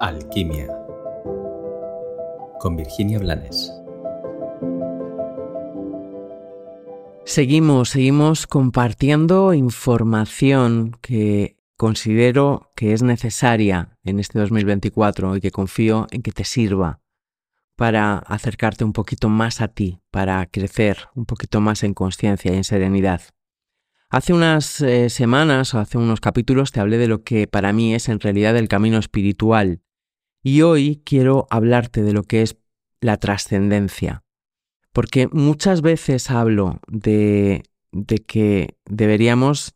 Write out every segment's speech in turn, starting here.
Alquimia con Virginia Blanes. Seguimos, seguimos compartiendo información que considero que es necesaria en este 2024 y que confío en que te sirva para acercarte un poquito más a ti, para crecer un poquito más en conciencia y en serenidad. Hace unas eh, semanas o hace unos capítulos te hablé de lo que para mí es en realidad el camino espiritual y hoy quiero hablarte de lo que es la trascendencia. Porque muchas veces hablo de, de que deberíamos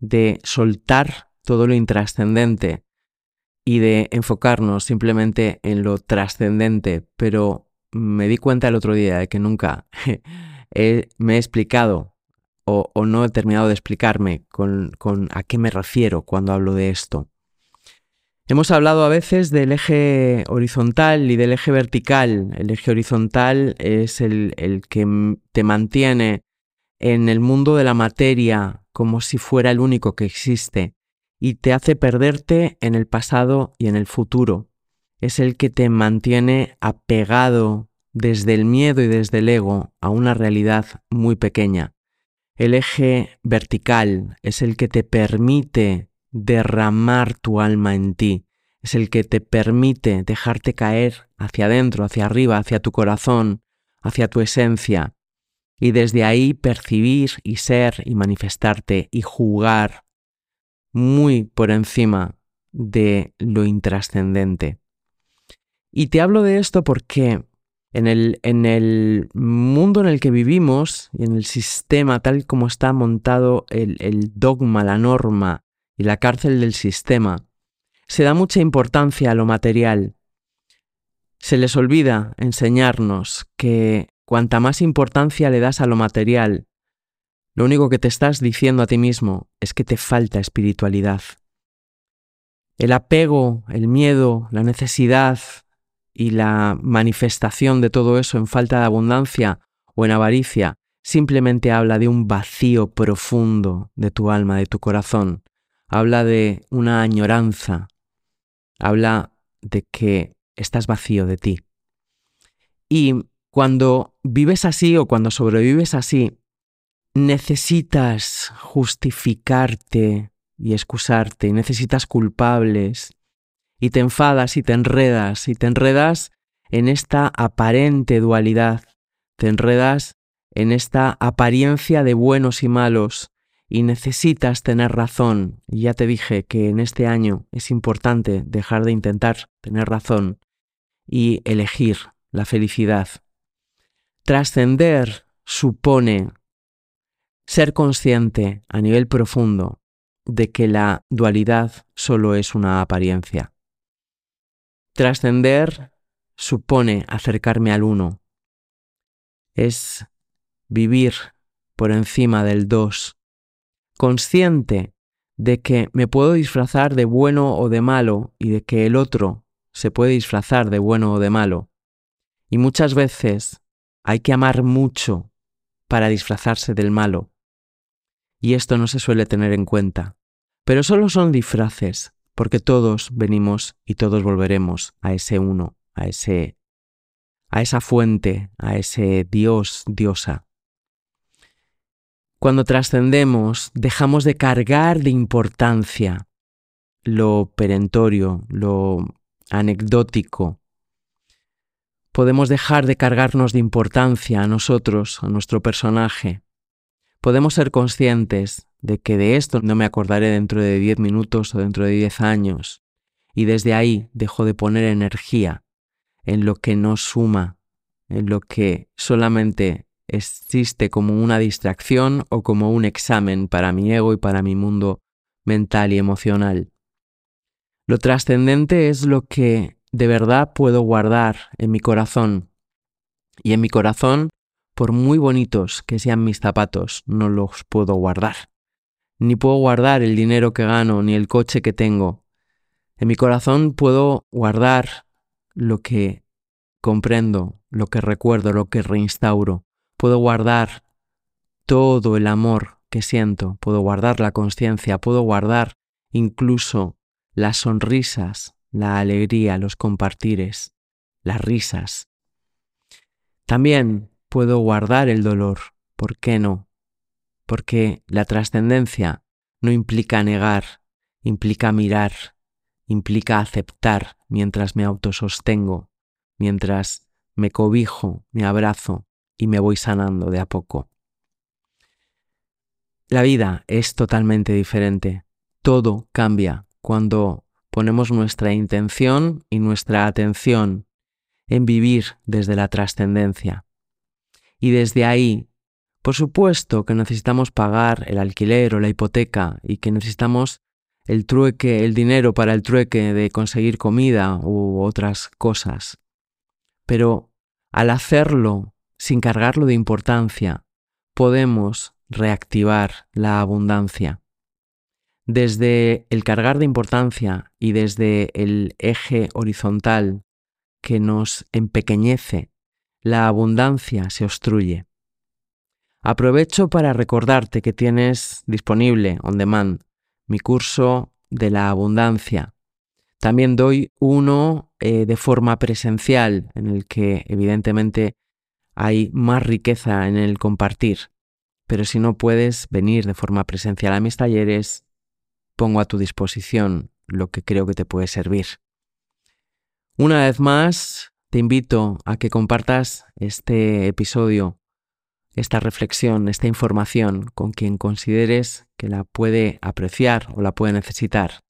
de soltar todo lo intrascendente y de enfocarnos simplemente en lo trascendente, pero me di cuenta el otro día de que nunca me he explicado o, o, no he terminado de explicarme con, con a qué me refiero cuando hablo de esto. Hemos hablado a veces del eje horizontal y del eje vertical. El eje horizontal es el, que te mantiene en el mundo de la materia como si fuera el único que existe y te hace perderte en el pasado y en el futuro. Es el que te mantiene apegado desde el miedo y desde el ego a una realidad muy pequeña. El eje vertical es el que te permite derramar tu alma en ti, es el que te permite dejarte caer hacia adentro, hacia arriba, hacia tu corazón, hacia tu esencia, y desde ahí percibir y ser y manifestarte y jugar muy por encima de lo intrascendente. Y te hablo de esto porque en el, en el, mundo en el que vivimos y en el sistema tal como está montado el, el dogma, la norma, y la cárcel del sistema, se da mucha importancia a lo material. Se les olvida enseñarnos que cuanta más importancia le das a lo material, lo único que te estás diciendo a ti mismo es que te falta espiritualidad. El apego, el miedo, la necesidad y la manifestación de todo eso en falta de abundancia o en avaricia simplemente habla de un vacío profundo de tu alma, de tu corazón, habla de una añoranza, habla de que estás vacío de ti. Y cuando vives así o cuando sobrevives así, necesitas justificarte y excusarte, y necesitas culpables, y te enfadas y te enredas, y te enredas en esta aparente dualidad, te enredas en esta apariencia de buenos y malos, y necesitas tener razón. Ya te dije que en este año es importante dejar de intentar tener razón y elegir la felicidad. Trascender supone ser consciente a nivel profundo de que la dualidad solo es una apariencia. Trascender supone acercarme al uno. Es vivir por encima del dos consciente de que me puedo disfrazar de bueno o de malo y de que el otro se puede disfrazar de bueno o de malo. Y muchas veces hay que amar mucho para disfrazarse del malo. Y esto no se suele tener en cuenta. Pero solo son disfraces, porque todos venimos y todos volveremos a ese uno, a ese a esa fuente, a ese Dios, diosa cuando trascendemos, dejamos de cargar de importancia lo perentorio, lo anecdótico. Podemos dejar de cargarnos de importancia a nosotros, a nuestro personaje. Podemos ser conscientes de que de esto no me acordaré dentro de diez minutos o dentro de diez años. Y desde ahí dejo de poner energía en lo que no suma, en lo que solamente existe como una distracción o como un examen para mi ego y para mi mundo mental y emocional. Lo trascendente es lo que de verdad puedo guardar en mi corazón. Y en mi corazón, por muy bonitos que sean mis zapatos, no los puedo guardar. Ni puedo guardar el dinero que gano, ni el coche que tengo. En mi corazón puedo guardar lo que comprendo, lo que recuerdo, lo que reinstauro puedo guardar todo el amor que siento, puedo guardar la conciencia, puedo guardar incluso las sonrisas la alegría, los compartires, las risas. También puedo guardar el dolor, ¿por qué no? Porque la trascendencia no implica negar, implica mirar, implica aceptar mientras me autosostengo, mientras me cobijo, me abrazo y me voy sanando de a poco. La vida es totalmente diferente. Todo cambia cuando ponemos nuestra intención y nuestra atención en vivir desde la trascendencia. Y desde ahí, por supuesto que necesitamos pagar el alquiler o la hipoteca y que necesitamos el trueque, el dinero para el trueque de conseguir comida u otras cosas. Pero al hacerlo sin cargarlo de importancia, podemos reactivar la abundancia. Desde el cargar de importancia y desde el eje horizontal que nos empequeñece, la abundancia se obstruye. Aprovecho para recordarte que tienes disponible on demand mi curso de la abundancia. También doy uno eh, de forma presencial en el que evidentemente hay más riqueza en el compartir. Pero si no puedes venir de forma presencial a mis talleres, pongo a tu disposición lo que creo que te puede servir. Una vez más, te invito a que compartas este episodio, esta reflexión, esta información con quien consideres que la puede apreciar o la puede necesitar.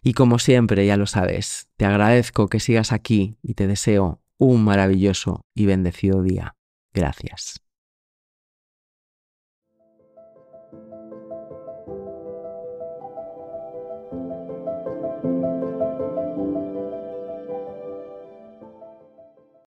Y como siempre, ya lo sabes, te agradezco que sigas aquí y te deseo un maravilloso y bendecido día. Gracias.